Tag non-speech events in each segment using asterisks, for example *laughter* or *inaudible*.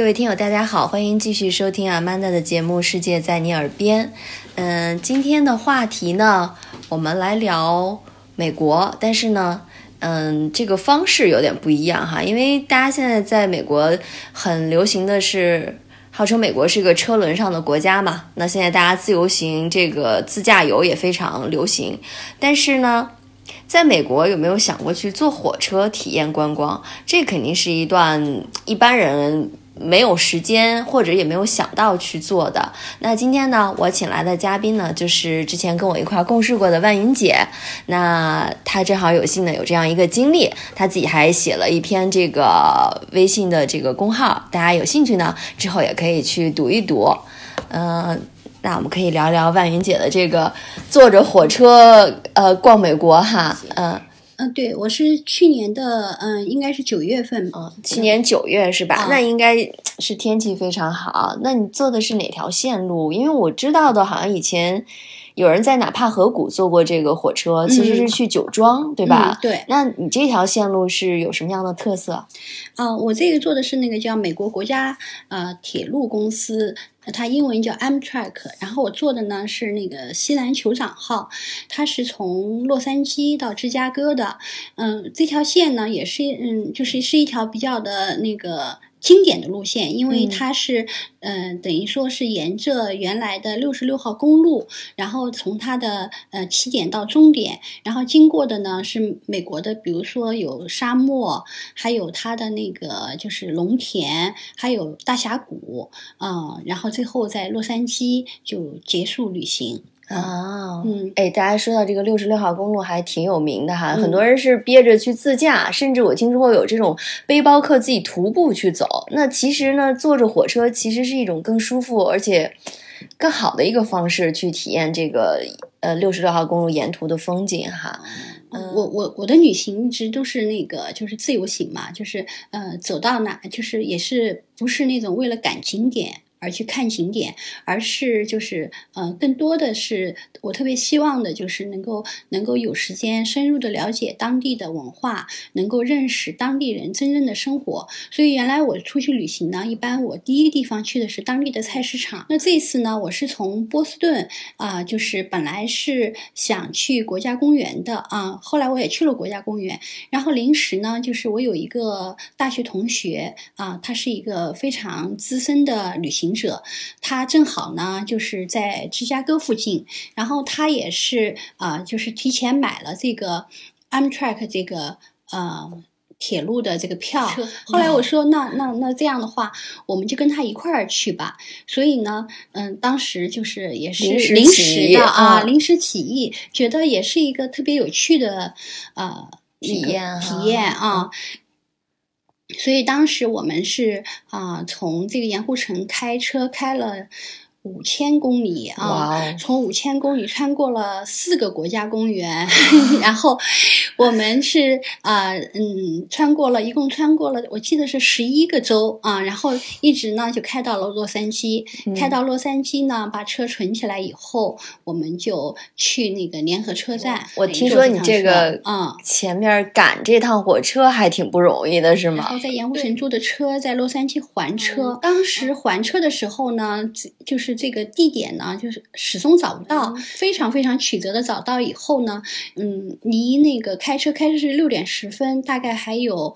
各位听友，大家好，欢迎继续收听阿曼达的节目《世界在你耳边》。嗯，今天的话题呢，我们来聊美国，但是呢，嗯，这个方式有点不一样哈，因为大家现在在美国很流行的是，号称美国是一个车轮上的国家嘛。那现在大家自由行这个自驾游也非常流行，但是呢。在美国有没有想过去坐火车体验观光？这肯定是一段一般人没有时间或者也没有想到去做的。那今天呢，我请来的嘉宾呢，就是之前跟我一块共事过的万云姐。那她正好有幸呢有这样一个经历，她自己还写了一篇这个微信的这个公号，大家有兴趣呢之后也可以去读一读。嗯。那我们可以聊聊万云姐的这个坐着火车呃逛美国哈，嗯嗯，对我是去年的嗯，应该是九月份啊，去年九月是吧？那应该是天气非常好。那你坐的是哪条线路？因为我知道的，好像以前有人在哪帕河谷坐过这个火车，其实是去酒庄，对吧？对。那你这条线路是有什么样的特色？啊，我这个坐的是那个叫美国国家呃铁路公司。它英文叫 Amtrak，然后我坐的呢是那个西南酋长号，它是从洛杉矶到芝加哥的，嗯，这条线呢也是嗯，就是是一条比较的那个。经典的路线，因为它是，嗯，等于说是沿着原来的六十六号公路，然后从它的呃起点到终点，然后经过的呢是美国的，比如说有沙漠，还有它的那个就是农田，还有大峡谷，嗯，然后最后在洛杉矶就结束旅行。啊，嗯，哎，大家说到这个六十六号公路还挺有名的哈，很多人是憋着去自驾，甚至我听说过有这种背包客自己徒步去走。那其实呢，坐着火车其实是一种更舒服而且更好的一个方式去体验这个呃六十六号公路沿途的风景哈。嗯，我我我的旅行一直都是那个就是自由行嘛，就是呃走到哪就是也是不是那种为了赶景点。而去看景点，而是就是，呃，更多的是我特别希望的，就是能够能够有时间深入的了解当地的文化，能够认识当地人真正的生活。所以原来我出去旅行呢，一般我第一个地方去的是当地的菜市场。那这次呢，我是从波士顿啊，就是本来是想去国家公园的啊，后来我也去了国家公园，然后临时呢，就是我有一个大学同学啊，他是一个非常资深的旅行。者，他正好呢，就是在芝加哥附近，然后他也是啊，就是提前买了这个 Amtrak 这个呃铁路的这个票。后来我说，那那那这样的话，我们就跟他一块儿去吧。所以呢，嗯，当时就是也是临时的啊，临时起意，觉得也是一个特别有趣的呃体验体验啊。所以当时我们是啊，从这个盐湖城开车开了。五千公里啊，从五千公里穿过了四个国家公园，*laughs* 然后我们是啊嗯穿过了一共穿过了我记得是十一个州啊，然后一直呢就开到了洛杉矶，开到洛杉矶呢把车存起来以后，我们就去那个联合车站。我听说你这个啊前面赶这趟火车还挺不容易的是吗？然后在盐湖城租的车在洛杉矶还车，当时还车的时候呢，就是。这个地点呢，就是始终找不到，非常非常曲折的找到以后呢，嗯，离那个开车开车是六点十分，大概还有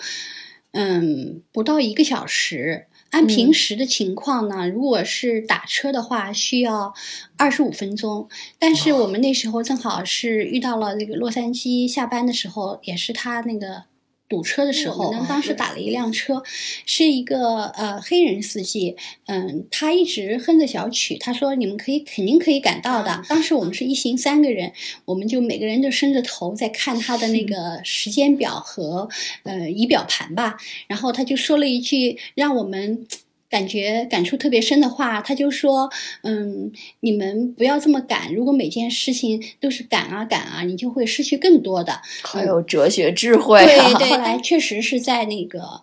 嗯不到一个小时。按平时的情况呢，如果是打车的话，需要二十五分钟。但是我们那时候正好是遇到了那个洛杉矶下班的时候，也是他那个。堵车的时候，呢，当时打了一辆车，是一个呃黑人司机，嗯，他一直哼着小曲，他说你们可以肯定可以赶到的。当时我们是一行三个人，我们就每个人都伸着头在看他的那个时间表和呃仪表盘吧，然后他就说了一句让我们。感觉感触特别深的话，他就说：“嗯，你们不要这么赶。如果每件事情都是赶啊赶啊，你就会失去更多的。”好有哲学智慧。对对。*laughs* 后来确实是在那个，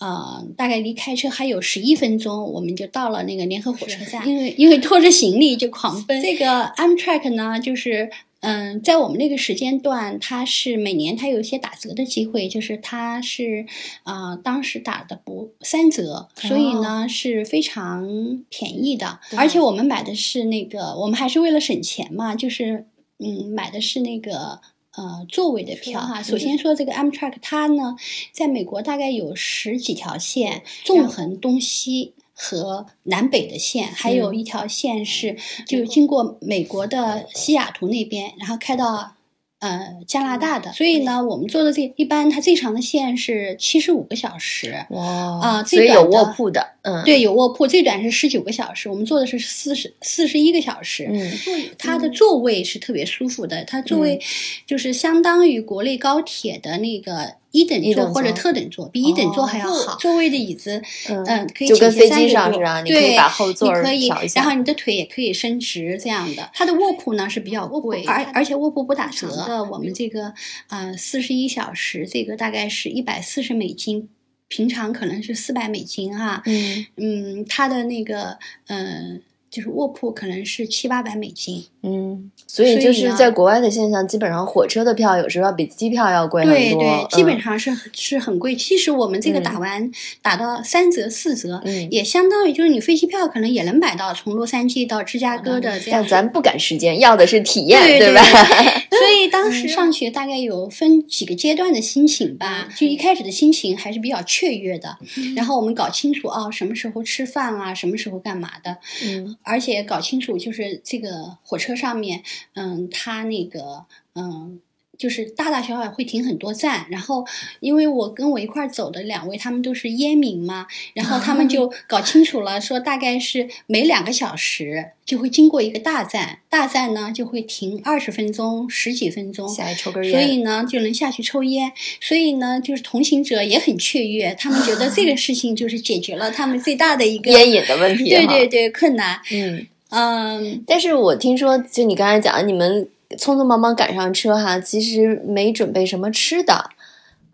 呃，大概离开车还有十一分钟，我们就到了那个联合火车站。因为因为拖着行李就狂奔。这个 Amtrak 呢，就是。嗯，在我们那个时间段，它是每年它有一些打折的机会，就是它是啊、当时打的不三折，所以呢是非常便宜的。而且我们买的是那个，我们还是为了省钱嘛，就是嗯买的是那个。呃，座位的票哈。嗯首先说这个 Amtrak，它呢，在美国大概有十几条线，纵横东西和南北的线，还有嗯一条线是就经过美国的西雅图那边，然后开到呃加拿大的。所以呢，我们做的这一般它最长的线是七十五个小时。哇啊所以有最短卧铺的，嗯，，对，有卧铺，最短是十九个小时，我们坐的是四十四十一个小时。嗯它的座位是特别舒服的，它座位就是相当于国内高铁的那个一等座或者特等座，比一等座还要哦好。座位的椅子，嗯嗯，可以就跟飞机上是啊你可以对把后座可以然后你的腿也可以伸直这样的。它的卧铺呢是比较贵，而而且卧铺不打折的。我们这个呃四十一小时，这个大概是一百四十美金。平常可能是四百美金哈，嗯嗯，它的那个嗯、就是卧铺可能是七八百美金。嗯，所以就是在国外的现象，基本上火车的票有时候要比机票要贵很多，对对，基本嗯上是、是很贵。其实我们这个打完、打到三折四折，嗯也相当于就是你飞机票可能也能买到从洛杉矶到芝加哥的这样但。咱不赶时间，要的是体验，对对吧？所以当 *laughs* 时上学大概有分几个阶段的心情吧，就一开始的心情还是比较雀跃的，然后我们搞清楚哦，什么时候吃饭啊，什么时候干嘛的，嗯而且搞清楚就是这个火车上面，嗯，他那个嗯。就是大大小小会停很多站，然后因为我跟我一块儿走的两位，他们都是烟民嘛，然后他们就 *laughs* 搞清楚了，说大概是每两个小时就会经过一个大站，大站呢就会停二十分钟、十几分钟，下来抽根烟所，以呢就能下去抽烟。所以呢，就是同行者也很雀跃，他们觉得这个 *laughs* 事情就是解决了他们最大的一个烟瘾的问题，对对，对困难。嗯。嗯，但是我听说，就你刚才讲，你们匆匆忙忙赶上车哈，其实没准备什么吃的。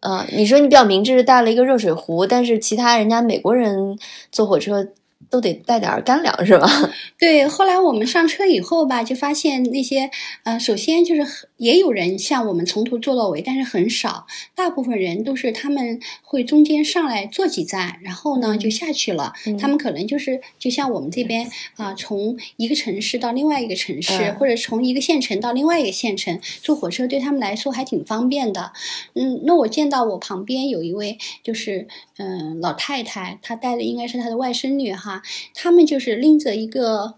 嗯，你说你比较明智，带了一个热水壶，但是其他人家美国人坐火车都得带点儿干粮是吧？*laughs* 对。后来我们上车以后吧，就发现那些呃，首先就是也有人像我们从头坐到尾，但是很少，大部分人都是他们会中间上来坐几站，然后呢嗯就下去了。嗯他们可能就是就像我们这边啊、从一个城市到另外一个城市，嗯或者从一个县城到另外一个县城，坐火车对他们来说还挺方便的。嗯，那我见到我旁边有一位就是嗯、老太太，她带的应该是她的外甥女哈，他们就是拎着一个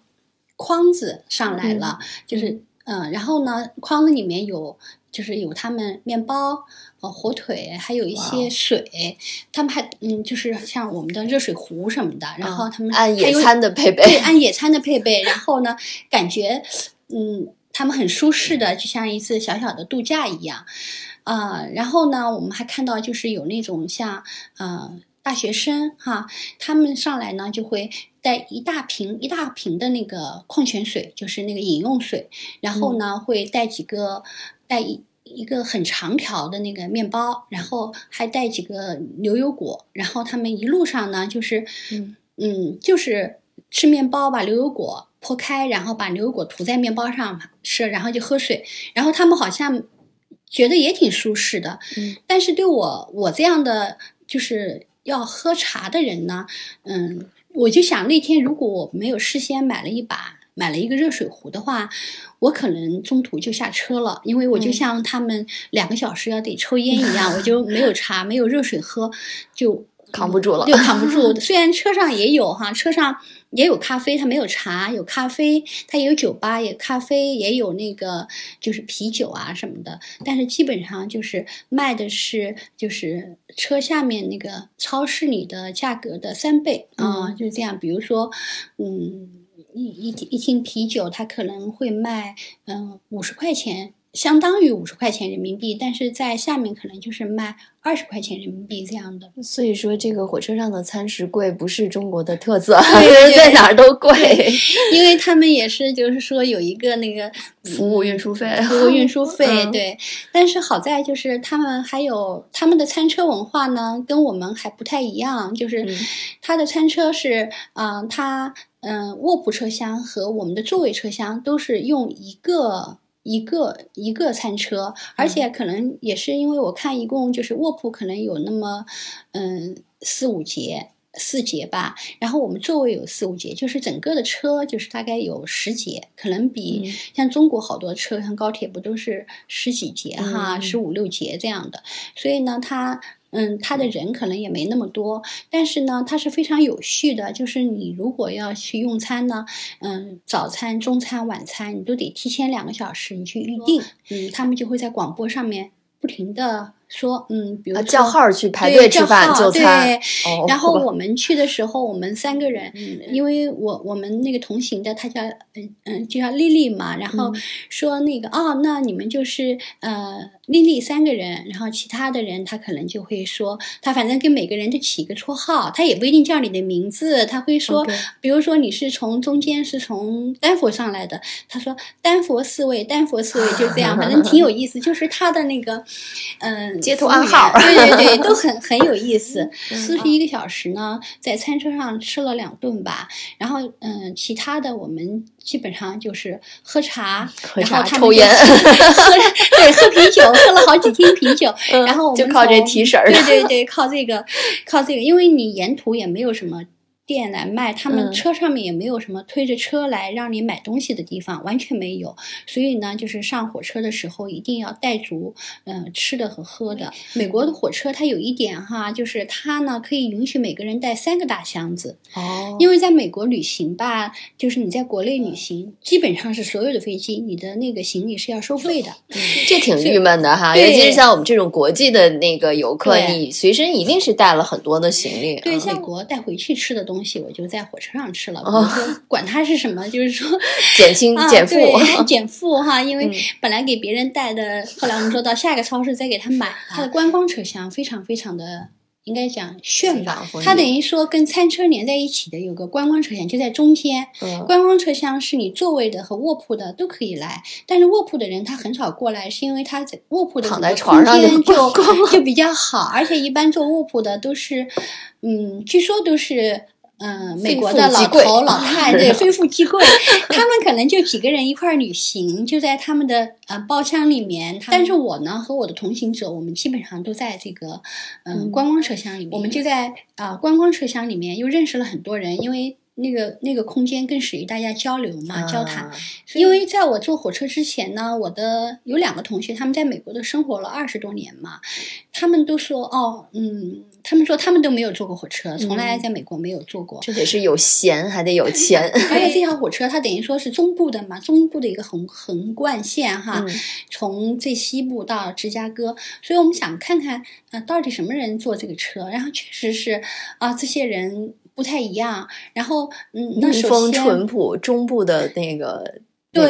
筐子上来了，就是嗯、呃然后呢，筐子里面有就是有他们面包。呃，火腿还有一些水，他们还嗯，就是像我们的热水壶什么的，然后他们按野餐的配备，对，按野餐的配备，然后呢，感觉嗯，他们很舒适的，就像一次小小的度假一样，啊、然后呢，我们还看到就是有那种像呃大学生哈，他们上来呢就会带一大瓶一大瓶的那个矿泉水，就是那个饮用水，然后呢、会带几个带一。一个很长条的那个面包，然后还带几个牛油果，然后他们一路上呢，就是嗯嗯，就是吃面包，把牛油果剖开，然后把牛油果涂在面包上吃，然后就喝水，然后他们好像觉得也挺舒适的。嗯，但是对我我这样的就是要喝茶的人呢，嗯，我就想那天如果我没有事先买了一把买了一个热水壶的话，我可能中途就下车了，因为我就嗯。像他们两个小时要得抽烟一样，我就没有茶，没有热水喝，就扛不住了就扛不住。*laughs* 虽然车上也有哈，车上也有咖啡，它没有茶，有咖啡，它也有酒吧，也咖啡，也有那个就是啤酒啊什么的，但是基本上就是卖的是就是车下面那个超市里的价格的三倍啊、嗯就是这样。比如说，嗯，一一一听啤酒，它可能会卖嗯五十块钱。相当于五十块钱人民币，但是在下面可能就是卖二十块钱人民币这样的。所以说这个火车上的餐食贵不是中国的特色，对 *laughs* 对对在哪儿都贵。因为他们也是，就是说有一个那个 *laughs* 服务运输费服务运输费，嗯对。但是好在就是他们还有他们的餐车文化呢，跟我们还不太一样，就是嗯他的餐车是，嗯、他嗯、卧铺车厢和我们的座位车厢都是用一个一个一个餐车，而且可能也是因为我看一共就是卧铺可能有那么嗯四五节。四节吧，然后我们座位有四五节，就是整个的车就是大概有十节，可能比像中国好多车，像高铁不都是十几节哈，十五六节这样的，所以呢，它嗯，他的人可能也没那么多，但是呢，它是非常有序的，就是你如果要去用餐呢，嗯，早餐、中餐、晚餐你都得提前两个小时你去预定，嗯，他们就会在广播上面不停的。说嗯，比如叫号去排队吃饭就餐，对。然后我们去的时候，我们三个人，因为我我们那个同行的，他叫嗯嗯，就叫丽丽嘛。然后说那个哦，那你们就是呃丽丽三个人，然后其他的人他可能就会说，他反正给每个人都起一个绰号，他也不一定叫你的名字，他会说，比如说你是从中间是从丹佛上来的，他说丹佛四位，丹佛四位就这样，反正挺有意思，就是他的那个嗯。街头暗号，*laughs* 对对对，都很 *laughs* 很有意思。四十一个小时呢，在餐车上吃了两顿吧，然后嗯，其他的我们基本上就是喝茶，喝茶抽烟，*laughs* 喝对喝啤酒，喝了好几听啤酒，然后我们就靠这提神儿，对对对，靠这个，靠这个，因为你沿途也没有什么。店来卖，他们车上面也没有什么推着车来让你买东西的地方，完全没有。所以呢，就是上火车的时候一定要带足嗯吃的和喝的。美国的火车它有一点哈，就是它呢可以允许每个人带三个大箱子哦。因为在美国旅行吧，就是你在国内旅行，基本上是所有的飞机你的那个行李是要收费的，嗯这挺郁闷的哈。尤其是像我们这种国际的那个游客，你随身一定是带了很多的行李。对，像美国带回去吃的东。东西我就在火车上吃了，比如说管它是什么，就是说 *laughs* 减轻减负 *laughs* 减负哈，因为本来给别人带的，后来我们说到下一个超市再给他买。它的观光车厢非常非常的应该讲炫吧，它等于说跟餐车连在一起的有个观光车厢就在中间。观光车厢是你座位的和卧铺的都可以来，但是卧铺的人他很少过来，是因为他在卧铺的躺在床上就就比较好，而且一般坐卧铺的都是嗯，据说都是。嗯，美国的老头老太对，*laughs* 非富即贵，他们可能就几个人一块儿旅行，就在他们的呃包厢里面。但是我呢和我的同行者，我们基本上都在这个嗯观光车厢里面，我们就在啊观光车厢里面又认识了很多人，因为。那个那个空间更适于大家交流嘛，交谈。因为在我坐火车之前呢，我的有两个同学，他们在美国都生活了二十多年嘛，他们都说哦，嗯，他们说他们都没有坐过火车，从来在美国没有坐过。这得是有闲还得有 *laughs* 钱。而且这条火车它等于说是中部的嘛，中部的一个横横贯线哈，从最西部到芝加哥，所以我们想看看呃到底什么人坐这个车，然后确实是啊这些人。不太一样，然后嗯，那首先淳朴中部的那个对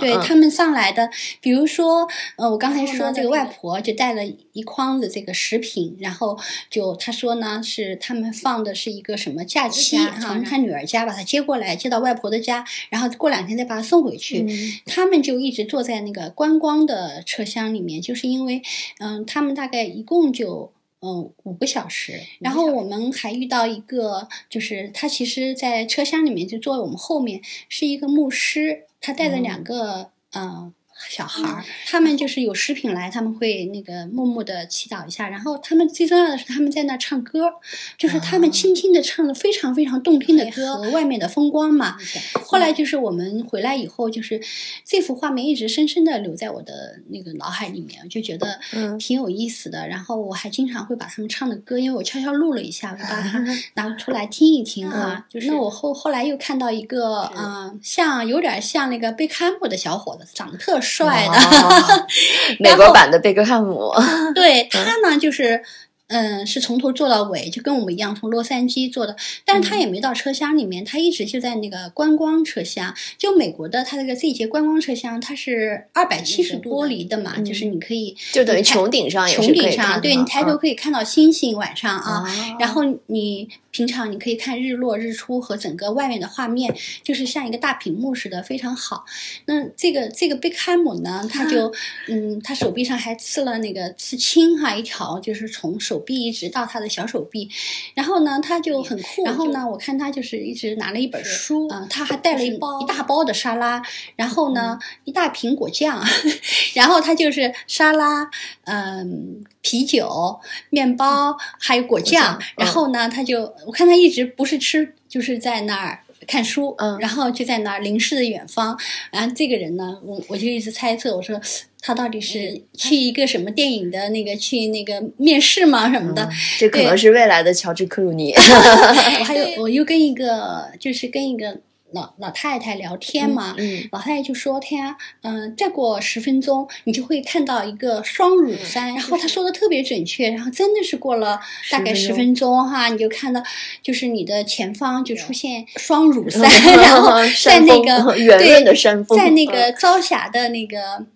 对，他们上来的，比如说呃，我刚才说这个外婆就带了一筐子这个食品，然后就他说呢是他们放的是一个什么假期，从他女儿家把他接过来，接到外婆的家，然后过两天再把他送回去。他们就一直坐在那个观光的车厢里面，就是因为嗯，他们大概一共就。嗯，五个小时。然后我们还遇到一个，就是他其实，在车厢里面就坐我们后面，是一个牧师，他带着两个，嗯。小孩儿，他们就是有食品来，他们会那个默默的祈祷一下，然后他们最重要的是他们在那唱歌，就是他们轻轻的唱了非常非常动听的歌，和外面的风光嘛。后来就是我们回来以后，就是这幅画面一直深深的留在我的那个脑海里面，就觉得挺有意思的。然后我还经常会把他们唱的歌，因为我悄悄录了一下，我把它拿出来听一听啊。就是那我后后来又看到一个，嗯，像有点像那个贝克汉姆的小伙子，长得特。帅的，*laughs* 美国版的贝克汉姆。对他呢，就是。嗯，是从头坐到尾，就跟我们一样，从洛杉矶坐的。但是他也没到车厢里面，他一直就在那个观光车厢。就美国的，它那个这节观光车厢，它是二百七十多厘的嘛，就是你可以就等于穹顶上，穹顶上，对你抬头可以看到星星，晚上啊。然后你平常你可以看日落日出和整个外面的画面，就是像一个大屏幕似的，非常好。那这个这个贝克汉姆呢，他就嗯，他手臂上还刺了那个刺青哈，一条就是从手。手臂一直到他的小手臂，然后呢，他就很酷。然后呢，我看他就是一直拿了一本书，嗯，他还带了一包一大包的沙拉，然后呢，一大瓶果酱，*laughs* 然后他就是沙拉，嗯，啤酒、面包还有果酱，然后呢，他就我看他一直不是吃，就是在那儿。看书，嗯，然后就在那儿凝视着远方。然后这个人呢，我我就一直猜测，我说他到底是去一个什么电影的那个去那个面试吗？什么的？这可能是未来的乔治克鲁尼。*laughs* *laughs* 我还有，我又跟一个，就是跟一个。老老太太聊天嘛，老太太就说：“他嗯，再过十分钟，你就会看到一个双乳山。”然后她说的特别准确，然后真的是过了大概十分钟哈，你就看到就是你的前方就出现双乳 *laughs* 山，然后在那个 *laughs* 圆润的山峰，在那个朝霞的那个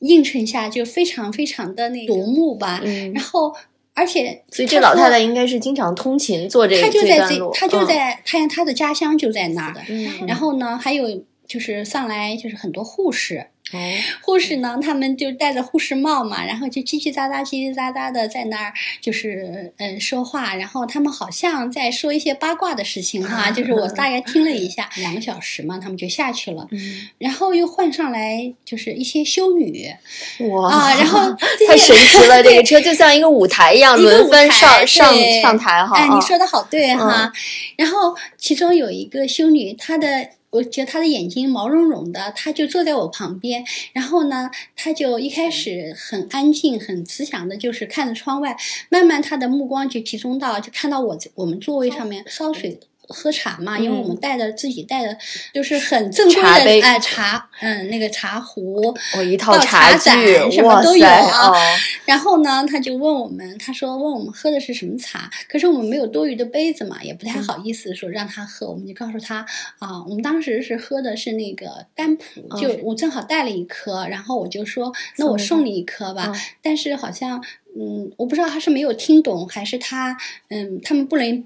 映衬下，就非常非常的那夺目吧。然后。而且，所以这老太太应该是经常通勤做这个她就在这。她就在，她她的家乡就在那儿的。然后呢，还有就是上来就是很多护士。哦，护士呢，他们就戴着护士帽嘛，然后就叽叽喳喳、叽叽喳喳的在那儿，就是嗯说话，然后他们好像在说一些八卦的事情哈，就是我大 *laughs* 概听了一下，两个小时嘛，他们就下去了，然后又换上来就是一些修女，哇。啊，然后 *laughs* 太神奇了，*laughs* 这个车就像一个舞台一样，轮番上上上台哈，哎，你说的好对哈，然后其中有一个修女，她的。我觉得他的眼睛毛茸茸的，他就坐在我旁边，然后呢，他就一开始很安静、很慈祥的，就是看着窗外，慢慢他的目光就集中到，就看到我我们座位上面烧水。喝茶嘛，因为我们带的自己带的，就是很正规的哎茶，嗯，那个茶壶，哦，一套茶盏，什么都有啊。然后呢，他就问我们，他说问我们喝的是什么茶，可是我们没有多余的杯子嘛，也不太好意思说让他喝，我们就告诉他啊，我们当时是喝的是那个甘普，就我正好带了一颗，然后我就说那我送你一颗吧，但是好像嗯，我不知道他是没有听懂，还是他嗯，他们不能。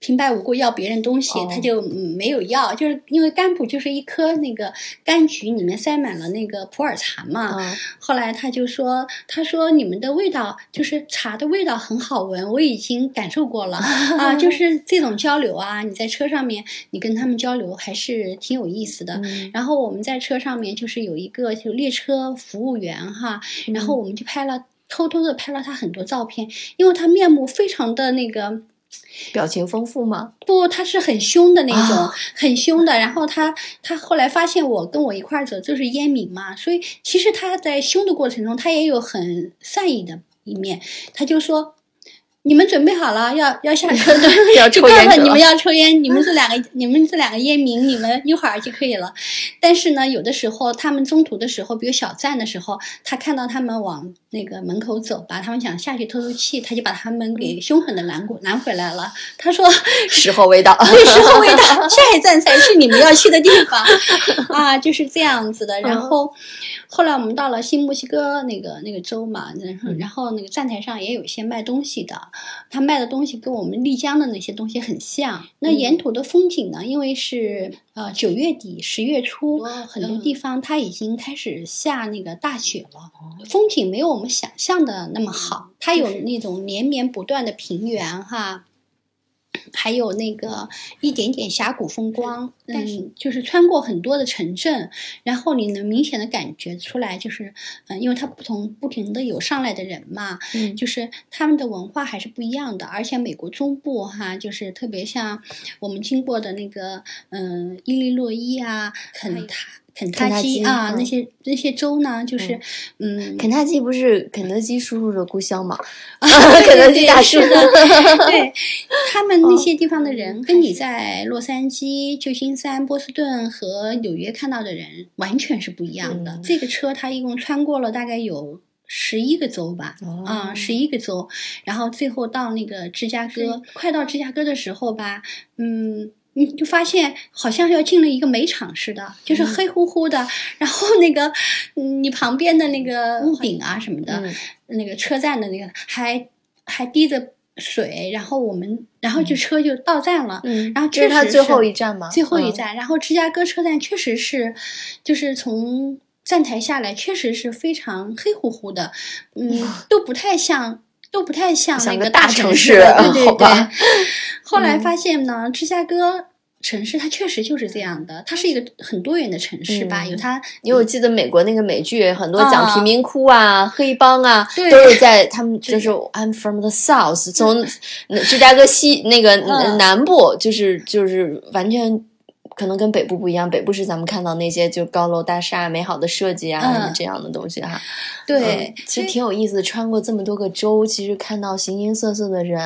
平白无故要别人东西，他就没有要，就是因为甘普就是一颗那个柑橘里面塞满了那个普洱茶嘛。后来他就说：“他说你们的味道就是茶的味道很好闻，我已经感受过了 *laughs* 啊，就是这种交流啊，你在车上面你跟他们交流还是挺有意思的。然后我们在车上面就是有一个就列车服务员哈，然后我们就拍了偷偷的拍了他很多照片，因为他面目非常的那个。”表情丰富吗？不，他是很凶的那种，很凶的。然后他他后来发现我跟我一块儿走就是烟民嘛，所以其实他在凶的过程中，他也有很善意的一面。他就说。你们准备好了，要要下车的，*laughs* 要抽烟。你们要抽烟，你们这两个，你们这两个烟民，你们一会儿就可以了。但是呢，有的时候他们中途的时候，比如小站的时候，他看到他们往那个门口走吧，他们想下去透透气，他就把他们给凶狠的拦过拦回来了。他说：“时候未到，*laughs* 对，时候未到，下一站才是你们要去的地方。”啊，就是这样子的。然后后来我们到了新墨西哥那个那个州嘛，然后然后那个站台上也有一些卖东西的。他卖的东西跟我们丽江的那些东西很像。那沿途的风景呢？因为是呃九月底十月初，很多地方它已经开始下那个大雪了，风景没有我们想象的那么好。它有那种连绵不断的平原哈。还有那个一点点峡谷风光，但是就是穿过很多的城镇，然后你能明显的感觉出来，就是嗯，因为它不同不停的有上来的人嘛，嗯，就是他们的文化还是不一样的，而且美国中部哈，就是特别像我们经过的那个嗯伊利诺伊啊，肯塔。肯塔基啊，那些那些州呢，就是嗯，肯塔基不是肯德基叔叔的故乡吗？*laughs* *laughs* 肯德基大叔，*laughs* 对，他们那些地方的人，跟你在洛杉矶、旧金山、波士顿和纽约看到的人完全是不一样的。这个车它一共穿过了大概有十一个州吧，啊，十一个州，然后最后到那个芝加哥，快到芝加哥的时候吧，嗯。你就发现好像要进了一个煤场似的，就是黑乎乎的，然后那个你旁边的那个屋顶啊什么的，那个车站的那个还还滴着水，然后我们然后就车就到站了，嗯然后这是它最后一站吗？最后一站，然后芝加哥车站确实是，就是从站台下来确实是非常黑乎乎的，嗯，*laughs* 都不太像。都不太像那个大城市，*laughs* 对对对。后来发现呢，芝加哥。城市它确实就是这样的，它是一个很多元的城市吧？有它，因为我记得美国那个美剧，很多讲贫民窟啊、黑帮啊，都是在他们 *laughs* 就是 I'm from the South，*laughs* 从芝加哥西那个南部，就是就是完全可能跟北部不一样。北部是咱们看到那些就高楼大厦、美好的设计啊这样的东西哈。对，其实挺有意思。穿过这么多个州，其实看到形形色色的人，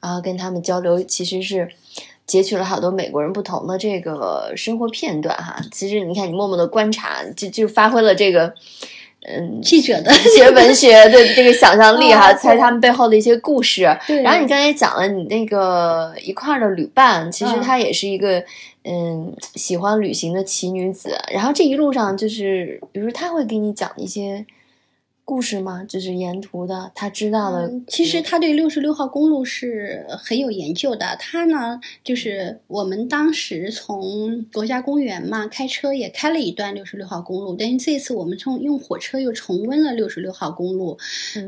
然后跟他们交流，其实是。截取了好多美国人不同的这个生活片段哈，其实你看你默默的观察，就就发挥了这个，嗯，*laughs* 记者的写文学的 *laughs* 这个想象力哈，猜他们背后的一些故事。然后你刚才讲了你那个一块的旅伴，其实他也是一个嗯嗯喜欢旅行的奇女子。然后这一路上就是，比如说他会给你讲一些。故事吗？就是沿途的，他知道的。其实他对六十六号公路是很有研究的。他呢，就是我们当时从国家公园嘛，开车也开了一段六十六号公路。但是这次我们从用火车又重温了六十六号公路。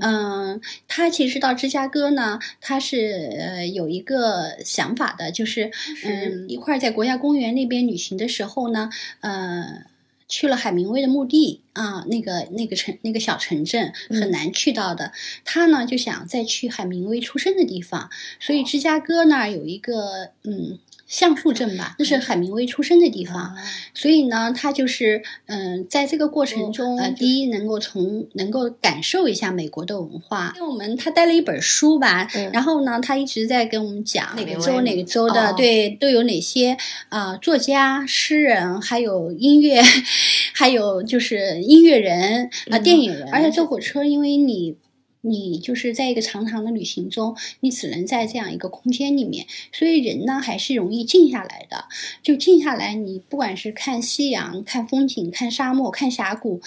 嗯，他其实到芝加哥呢，他是呃有一个想法的，就是嗯一块在国家公园那边旅行的时候呢，呃。去了海明威的墓地啊，那个那个城那个小城镇很难去到的。他呢就想再去海明威出生的地方，所以芝加哥那儿有一个嗯。橡树镇吧，那是海明威出生的地方，所以呢，他就是嗯，在这个过程中，呃，第一能够从能够感受一下美国的文化。因为我们他带了一本书吧，然后呢，他一直在跟我们讲哪个州哪个州的，对，都有哪些啊作家、诗人，还有音乐，*laughs* 还有就是音乐人啊，电影人。而且坐火车，因为你。你就是在一个长长的旅行中，你只能在这样一个空间里面，所以人呢还是容易静下来的。就静下来，你不管是看夕阳、看风景、看沙漠、看峡谷，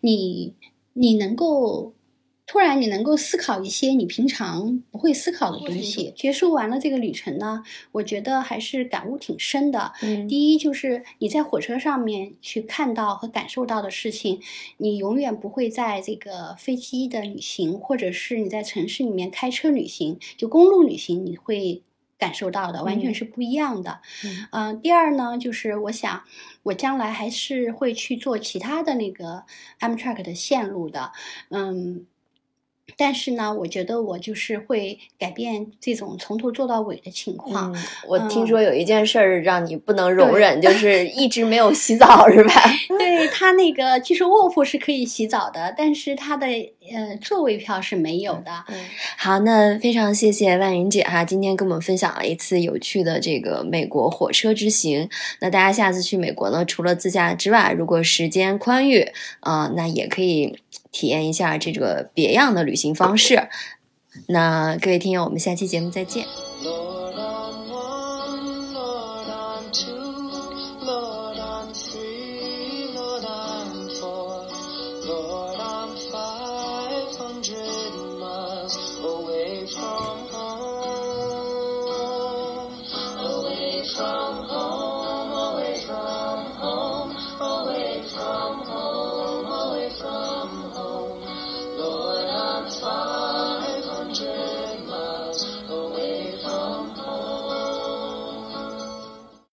你你能够。突然，你能够思考一些你平常不会思考的东西。结束完了这个旅程呢，我觉得还是感悟挺深的。嗯，第一就是你在火车上面去看到和感受到的事情，你永远不会在这个飞机的旅行，或者是你在城市里面开车旅行，就公路旅行，你会感受到的，完全是不一样的。嗯，第二呢，就是我想，我将来还是会去做其他的那个 Amtrak 的线路的。嗯。但是呢，我觉得我就是会改变这种从头做到尾的情况。我听说有一件事儿让你不能容忍，就 *laughs* 是一直没有洗澡，是吧？*laughs* 对他那个，其实卧铺是可以洗澡的，但是他的呃座位票是没有的。好，那非常谢谢万云姐哈，今天跟我们分享了一次有趣的这个美国火车之行。那大家下次去美国呢，除了自驾之外，如果时间宽裕啊，那也可以。体验一下这个别样的旅行方式。那各位听友，我们下期节目再见。